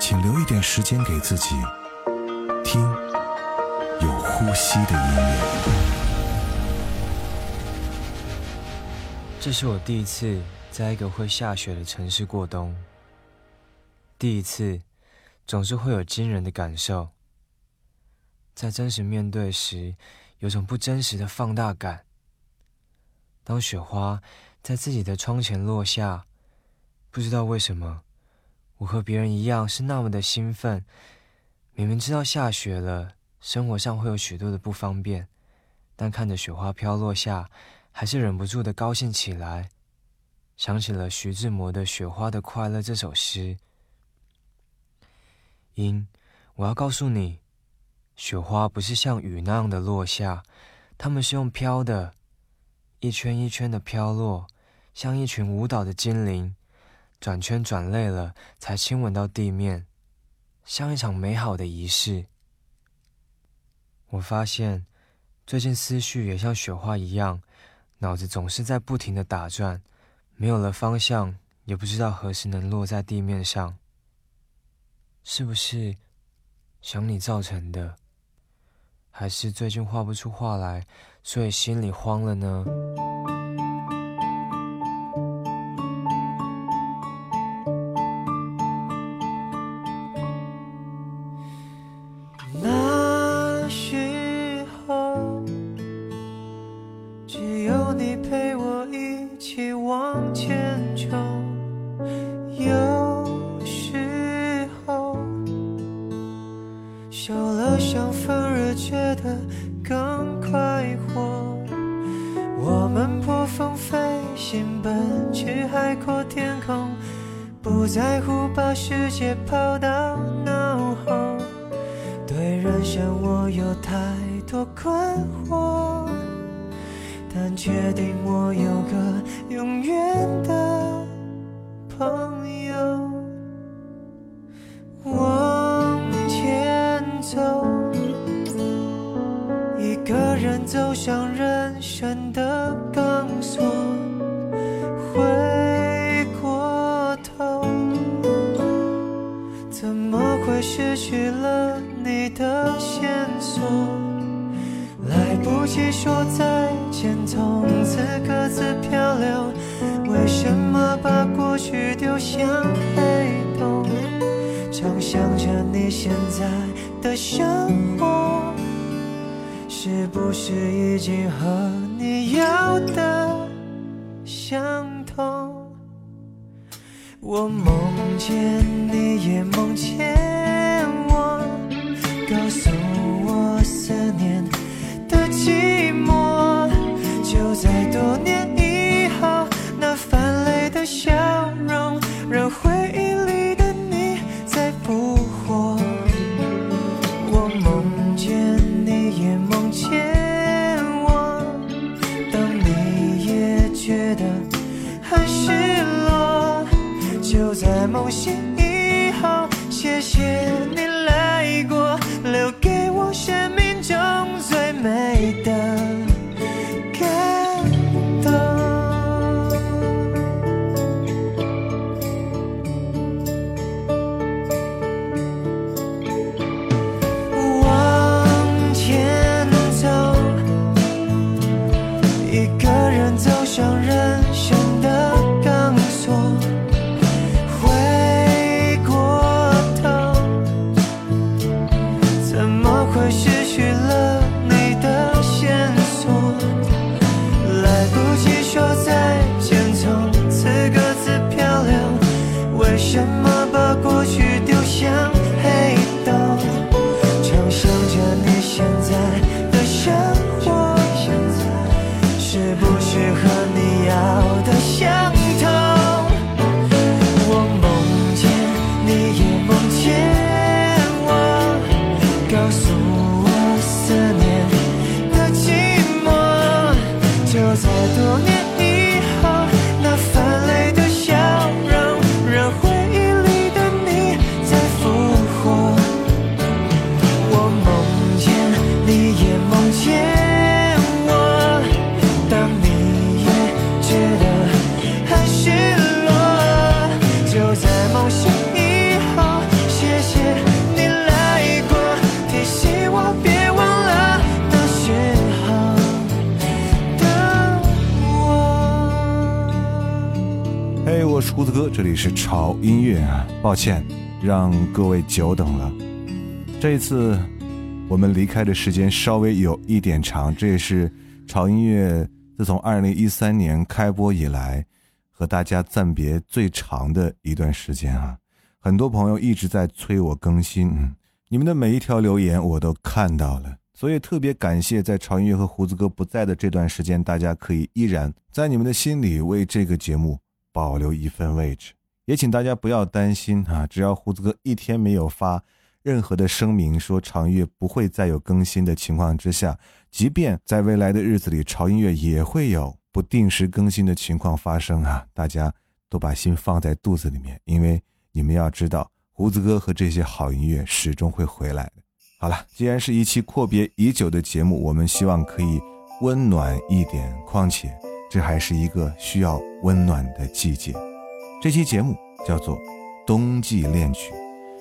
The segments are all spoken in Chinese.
请留一点时间给自己，听有呼吸的音乐。这是我第一次在一个会下雪的城市过冬，第一次总是会有惊人的感受，在真实面对时，有种不真实的放大感。当雪花在自己的窗前落下。不知道为什么，我和别人一样是那么的兴奋。明明知道下雪了，生活上会有许多的不方便，但看着雪花飘落下，还是忍不住的高兴起来。想起了徐志摩的《雪花的快乐》这首诗。因，我要告诉你，雪花不是像雨那样的落下，它们是用飘的，一圈一圈的飘落，像一群舞蹈的精灵。转圈转累了，才亲吻到地面，像一场美好的仪式。我发现，最近思绪也像雪花一样，脑子总是在不停的打转，没有了方向，也不知道何时能落在地面上。是不是想你造成的？还是最近画不出画来，所以心里慌了呢？不在乎把世界抛到脑后，对人生我有太多困惑，但确定我有个永远的朋友。往前走，一个人走向人生的失去了你的线索，来不及说再见，从此各自漂流。为什么把过去丢向黑洞？常想着你现在的生活，是不是已经和你要的相同？我梦见你，也梦见。是潮音乐啊。抱歉，让各位久等了。这一次我们离开的时间稍微有一点长，这也是潮音乐自从二零一三年开播以来和大家暂别最长的一段时间啊。很多朋友一直在催我更新，你们的每一条留言我都看到了。所以特别感谢，在潮音乐和胡子哥不在的这段时间，大家可以依然在你们的心里为这个节目保留一份位置。也请大家不要担心啊，只要胡子哥一天没有发任何的声明说长音乐不会再有更新的情况之下，即便在未来的日子里，潮音乐也会有不定时更新的情况发生啊！大家都把心放在肚子里面，因为你们要知道，胡子哥和这些好音乐始终会回来的。好了，既然是一期阔别已久的节目，我们希望可以温暖一点。况且，这还是一个需要温暖的季节。这期节目叫做《冬季恋曲》。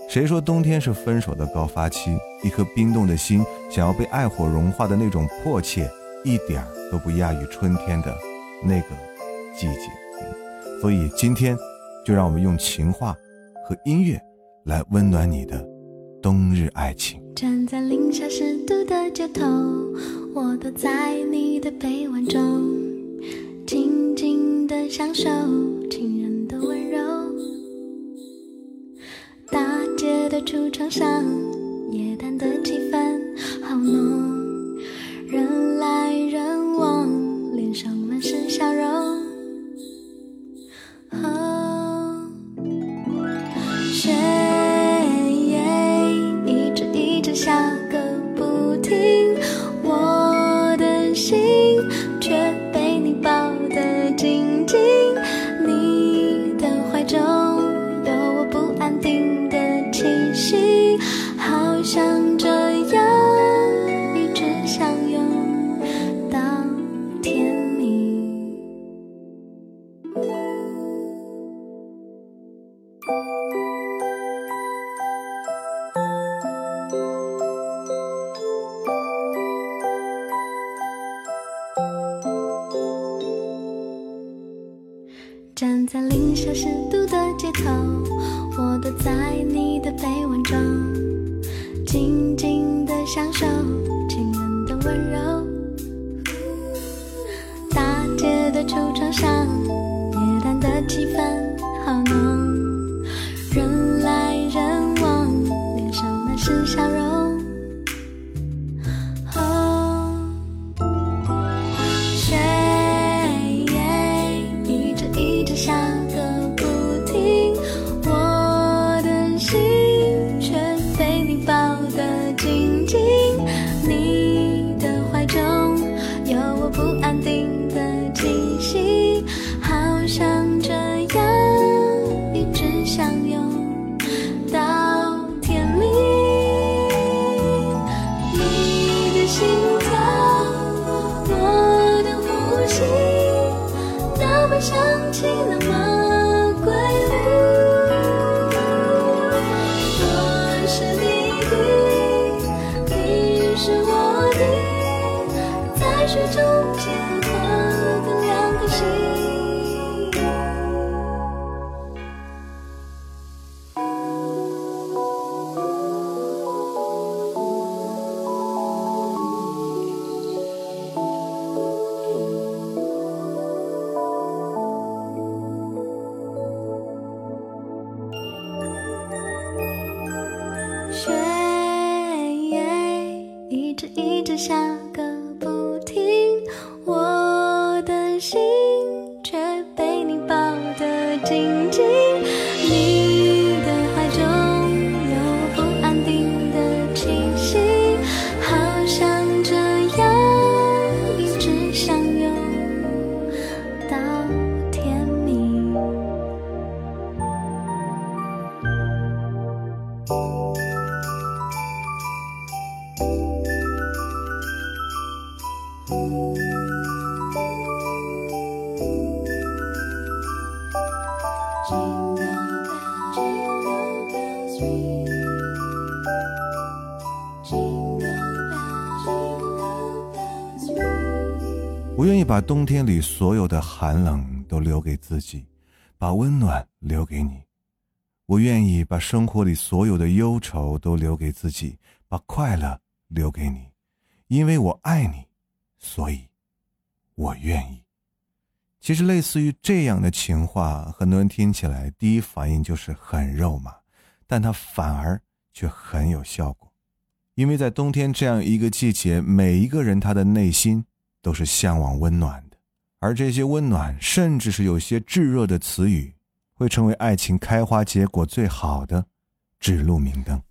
谁说冬天是分手的高发期？一颗冰冻的心，想要被爱火融化的那种迫切，一点都不亚于春天的那个季节。所以今天，就让我们用情话和音乐来温暖你的冬日爱情。站在零下十度的街头，我躲在你的臂弯中，静静的享受情人温柔。大街的橱窗上，夜淡的气氛好浓，人来人往，脸上满是笑容。冬天里所有的寒冷都留给自己，把温暖留给你。我愿意把生活里所有的忧愁都留给自己，把快乐留给你，因为我爱你，所以，我愿意。其实，类似于这样的情话，很多人听起来第一反应就是很肉麻，但它反而却很有效果，因为在冬天这样一个季节，每一个人他的内心都是向往温暖的，而这些温暖，甚至是有些炙热的词语。会成为爱情开花结果最好的指路明灯。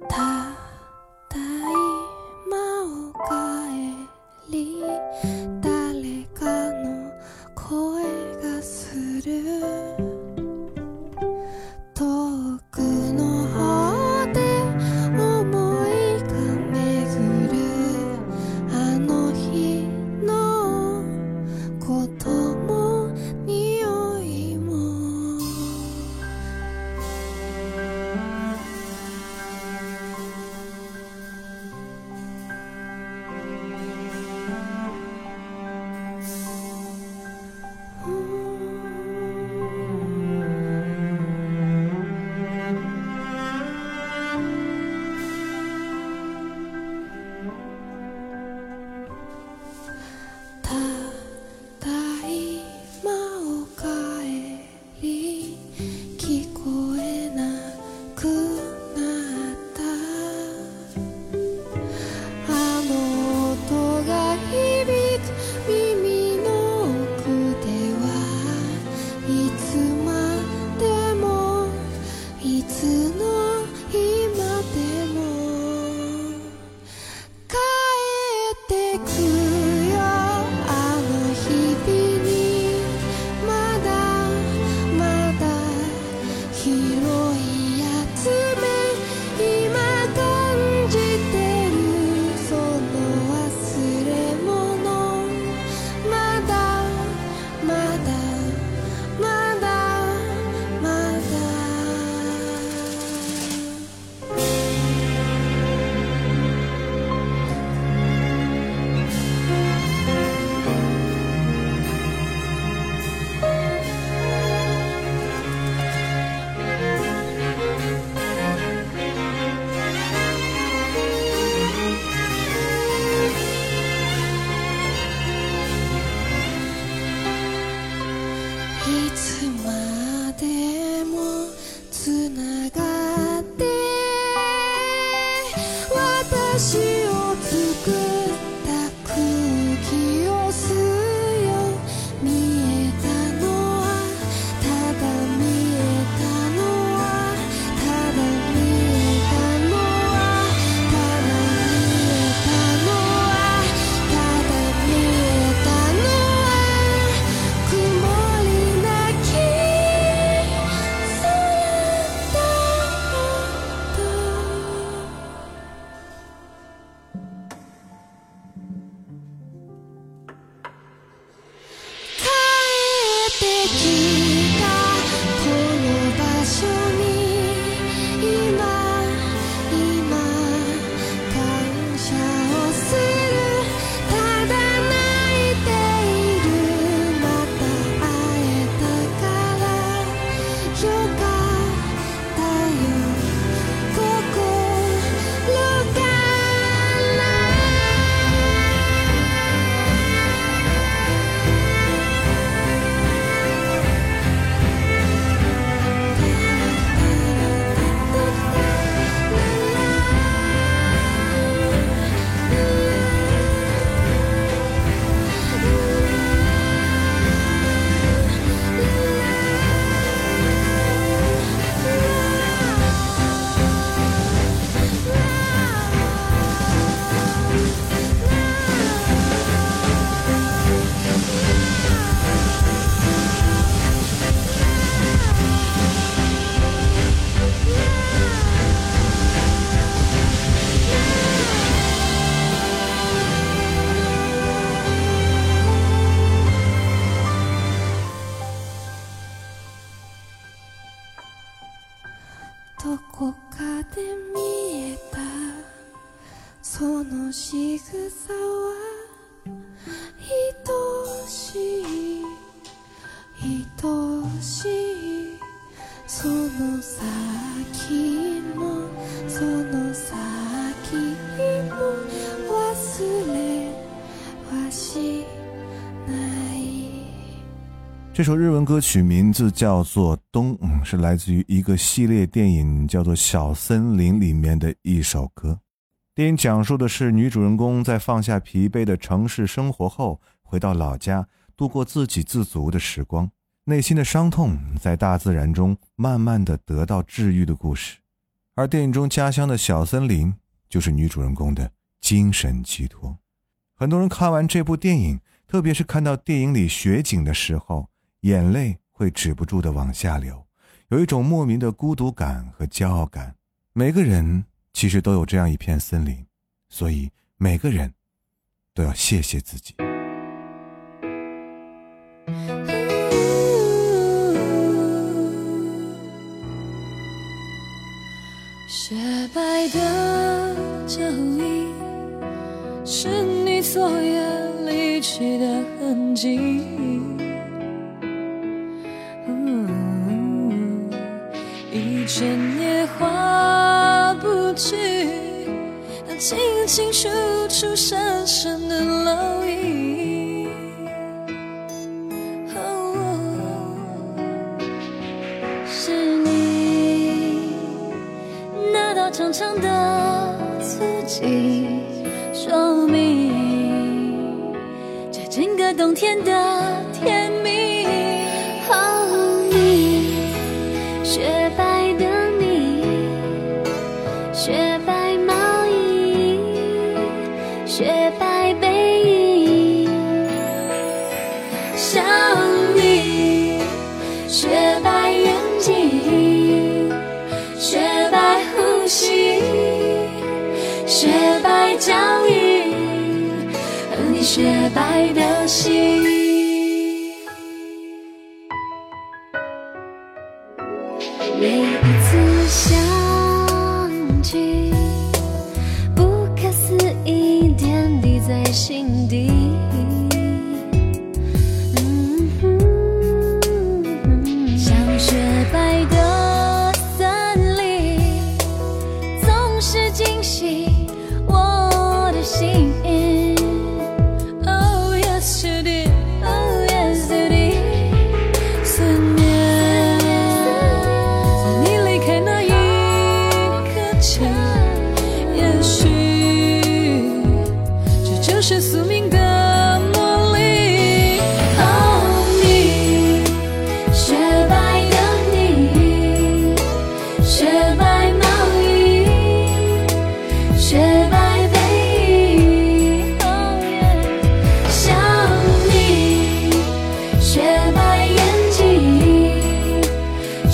这首日文歌曲名字叫做《冬》，是来自于一个系列电影，叫做《小森林》里面的一首歌。电影讲述的是女主人公在放下疲惫的城市生活后，回到老家度过自给自足的时光，内心的伤痛在大自然中慢慢的得到治愈的故事。而电影中家乡的小森林，就是女主人公的精神寄托。很多人看完这部电影，特别是看到电影里雪景的时候，眼泪会止不住的往下流，有一种莫名的孤独感和骄傲感。每个人其实都有这样一片森林，所以每个人都要谢谢自己。雪白的脚印，是你昨夜离去的痕迹。一剪也画不去，那清清楚楚深深的烙印。是你那道长长的足迹，说明这整个冬天的天脚印，和你雪白的心。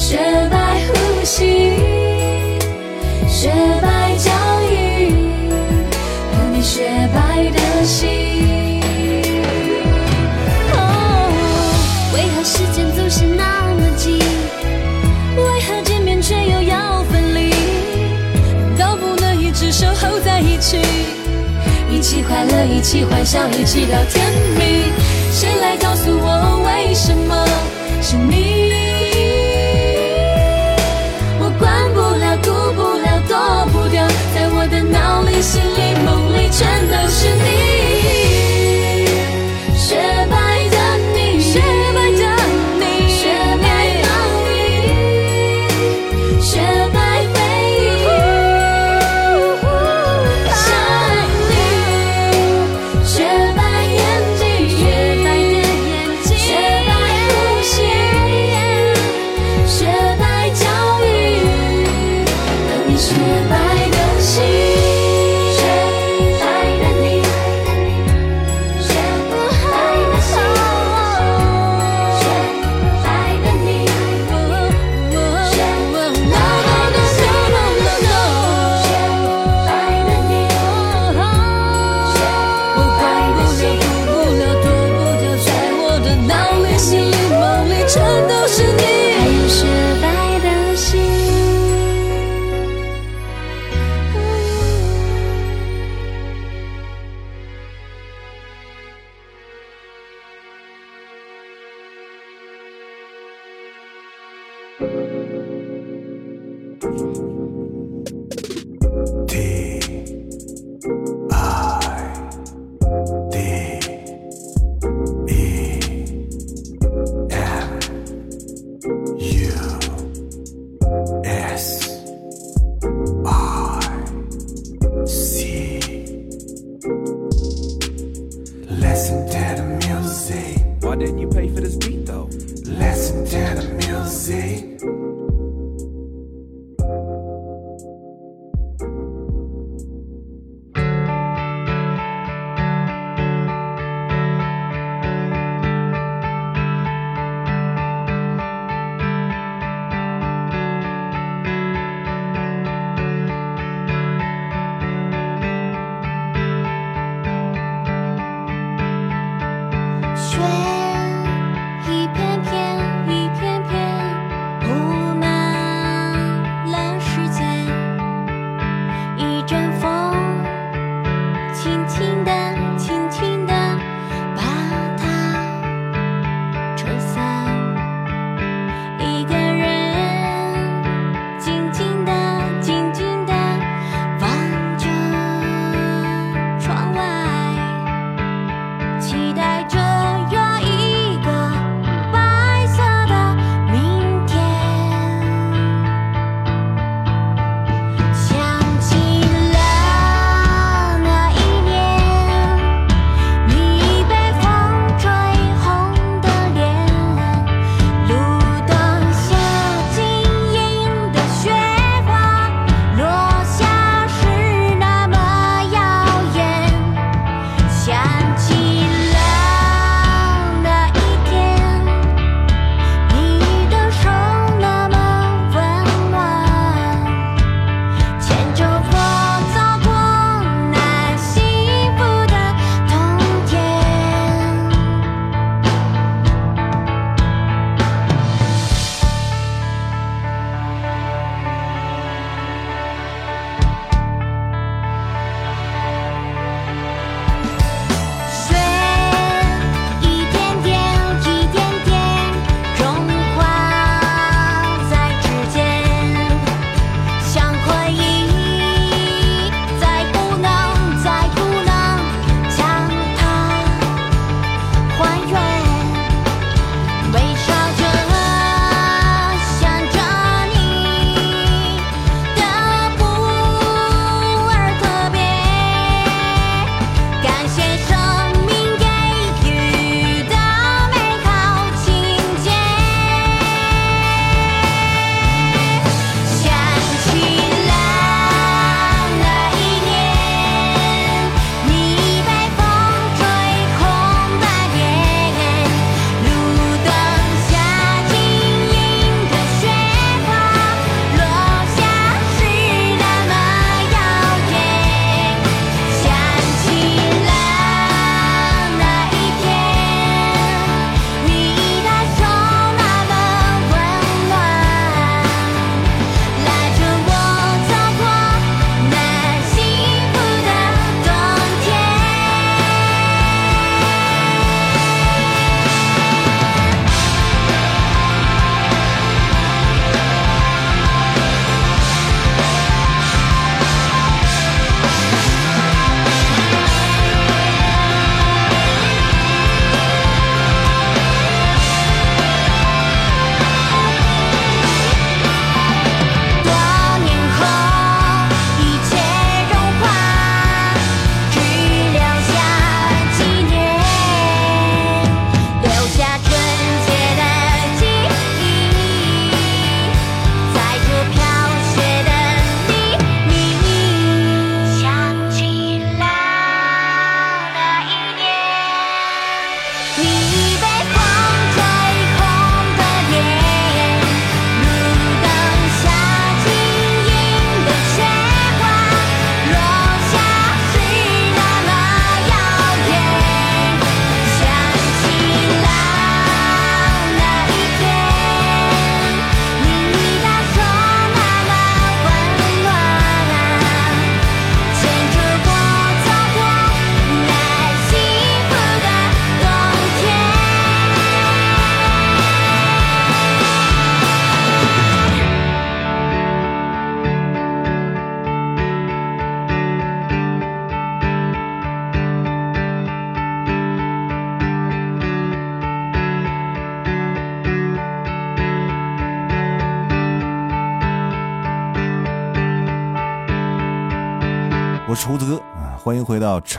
雪白呼吸，雪白脚印，和你雪白的心。哦，为何时间总是那么紧？为何见面却又要分离？难道不能一直守候在一起？一起快乐，一起欢笑，一起到天明。谁来告诉我为什么是你？心里、梦里，全都是你。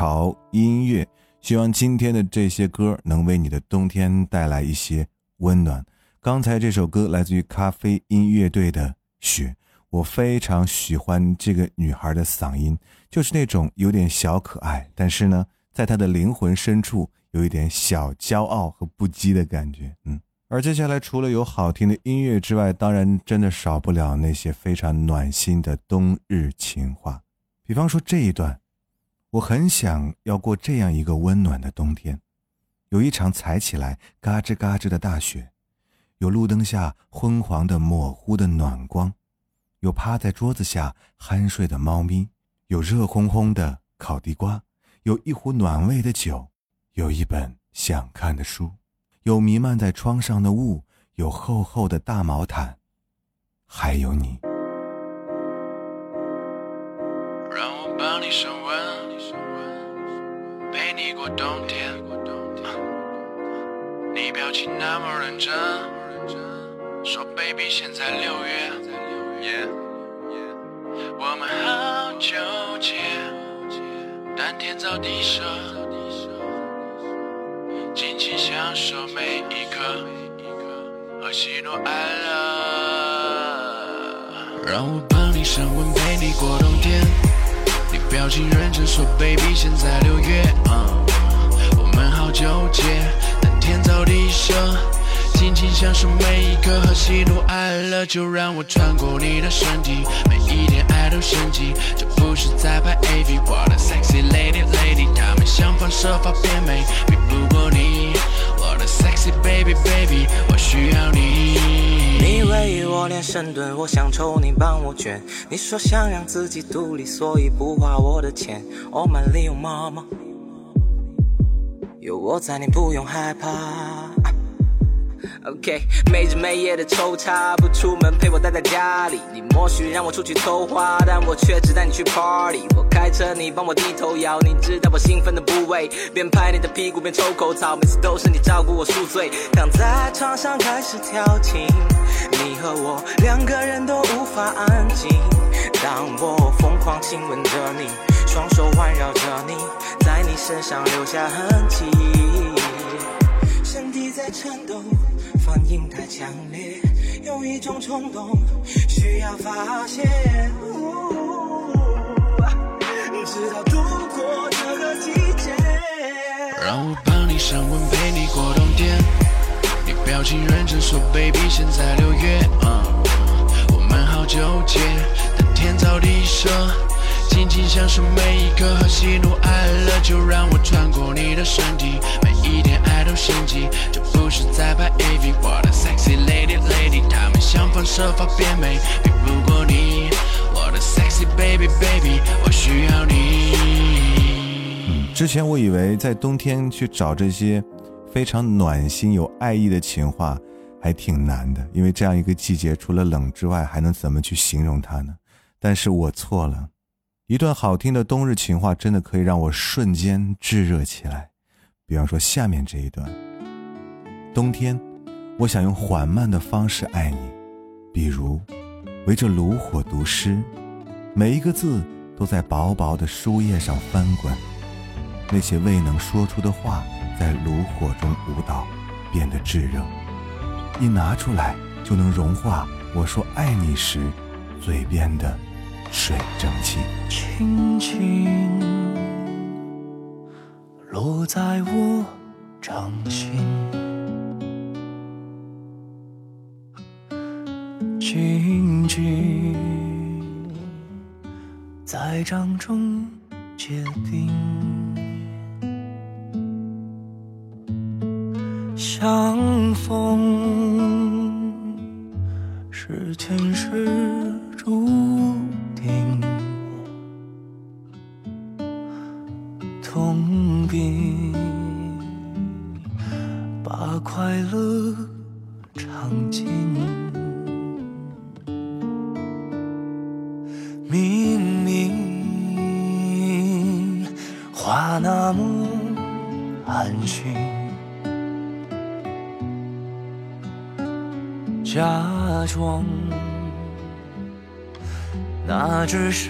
潮音乐。希望今天的这些歌能为你的冬天带来一些温暖。刚才这首歌来自于咖啡音乐队的《雪》，我非常喜欢这个女孩的嗓音，就是那种有点小可爱，但是呢，在她的灵魂深处有一点小骄傲和不羁的感觉。嗯，而接下来除了有好听的音乐之外，当然真的少不了那些非常暖心的冬日情话。比方说这一段，我很想要过这样一个温暖的冬天，有一场踩起来嘎吱嘎吱的大雪，有路灯下昏黄的模糊的暖光，有趴在桌子下酣睡的猫咪，有热烘烘的烤地瓜，有一壶暖胃的酒，有一本想看的书，有弥漫在窗上的雾，有厚厚的大毛毯，还有你。过冬天。你表情那么认真，说 baby 现在六月，我们好纠结，但天造地设，尽情享受每一刻和喜怒哀乐。让我帮你升温，陪你过冬天。表情认真说，baby，现在六月，我们好纠结，但天造地设，尽情享受每一刻和喜怒哀乐，就让我穿过你的身体，每一天爱都升级，这不是在拍 AV，我的 sexy lady，lady，他们想方设法变美，深蹲，我想抽你帮我卷。你说想让自己独立，所以不花我的钱。Oh my little mama，有我在，你不用害怕。OK，没日没夜的抽插，不出门陪我待在家里。你默许让我出去偷花，但我却只带你去 party。我开车，你帮我低头摇，你知道我兴奋的部位。边拍你的屁股边抽口草，每次都是你照顾我宿醉。躺在床上开始调情，你和我两个人都无法安静。当我疯狂亲吻着你，双手环绕着你，在你身上留下痕迹，身体在颤抖。反应太强烈，有一种冲动需要发泄，直到度过这个季节。让我帮你升温，陪你过冬天。你表情认真说，baby，现在六月，我们好纠结，但天造地设。尽情享受每一刻和喜怒哀乐，就让我穿过你的身体，是在拍 AV，我的 sexy lady lady，他们想方设法变美，比不过你，我的 sexy baby baby，我需要你。嗯，之前我以为在冬天去找这些非常暖心有爱意的情话还挺难的，因为这样一个季节，除了冷之外，还能怎么去形容它呢？但是我错了。一段好听的冬日情话，真的可以让我瞬间炙热起来。比方说下面这一段：冬天，我想用缓慢的方式爱你，比如围着炉火读诗，每一个字都在薄薄的书页上翻滚，那些未能说出的话在炉火中舞蹈，变得炙热，一拿出来就能融化我说爱你时嘴边的。水蒸气。轻轻落在我掌心，静静在掌中结冰，相逢是前世是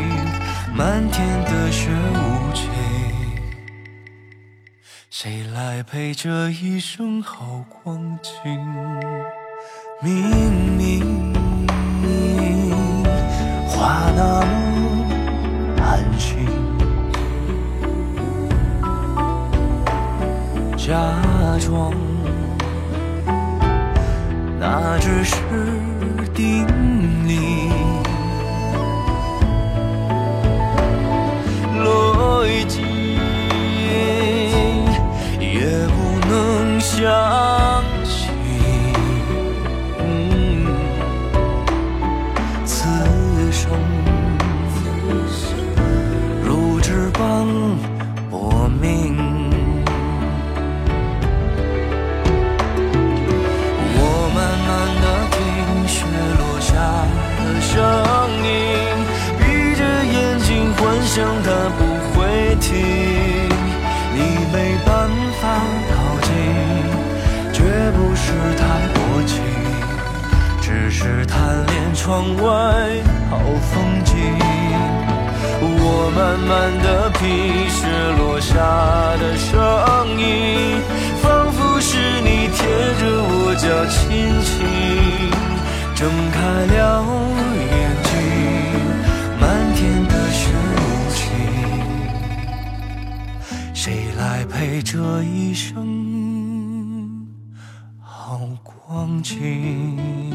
漫天的雪无情，谁来陪这一生好光景？明明话那么安心。假装，那只是叮相信，嗯此生如纸般窗外好风景。我慢慢的品雪落下的声音，仿佛是你贴着我脚轻轻睁开了眼睛，漫天的雪无情，谁来陪这一生好光景？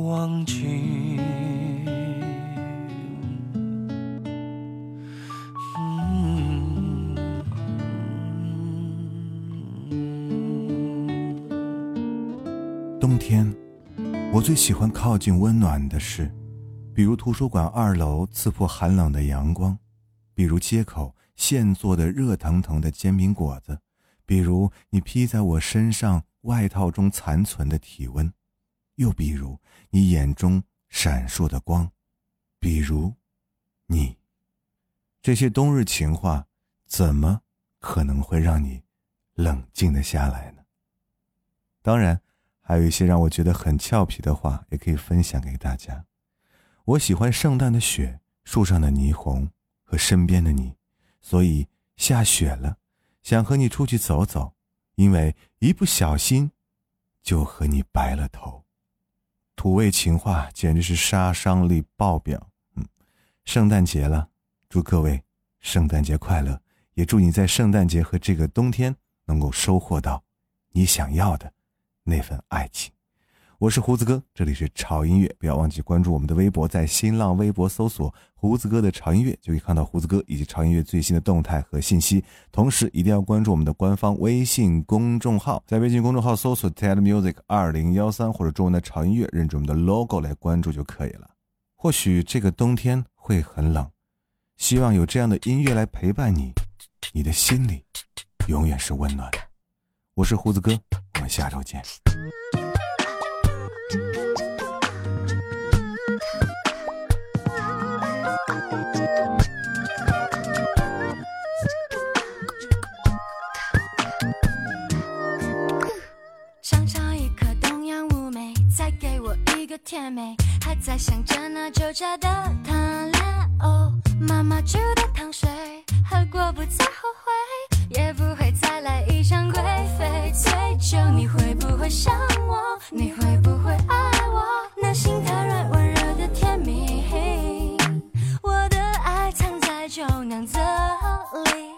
光景？冬天，我最喜欢靠近温暖的事，比如图书馆二楼刺破寒冷的阳光，比如街口现做的热腾腾的煎饼果子，比如你披在我身上外套中残存的体温，又比如你眼中闪烁的光，比如你。这些冬日情话，怎么可能会让你冷静的下来呢？当然。还有一些让我觉得很俏皮的话，也可以分享给大家。我喜欢圣诞的雪，树上的霓虹和身边的你，所以下雪了，想和你出去走走，因为一不小心就和你白了头。土味情话简直是杀伤力爆表。嗯，圣诞节了，祝各位圣诞节快乐，也祝你在圣诞节和这个冬天能够收获到你想要的。那份爱情，我是胡子哥，这里是潮音乐，不要忘记关注我们的微博，在新浪微博搜索“胡子哥的潮音乐”，就可以看到胡子哥以及潮音乐最新的动态和信息。同时，一定要关注我们的官方微信公众号，在微信公众号搜索 “TED Music 二零幺三”或者中文的潮音乐，认准我们的 logo 来关注就可以了。或许这个冬天会很冷，希望有这样的音乐来陪伴你，你的心里永远是温暖的。我是胡子哥，我们下周见。尝尝一口冬阳妩媚，再给我一个甜美。还在想着那酒家的谈哦，妈妈煮的糖水喝过，不再后悔。也不会再来一场贵妃醉酒，你会不会想我？你会不会爱我？那心太软，温热的甜蜜。我的爱藏在酒酿子里。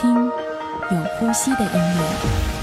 听有呼吸的音乐。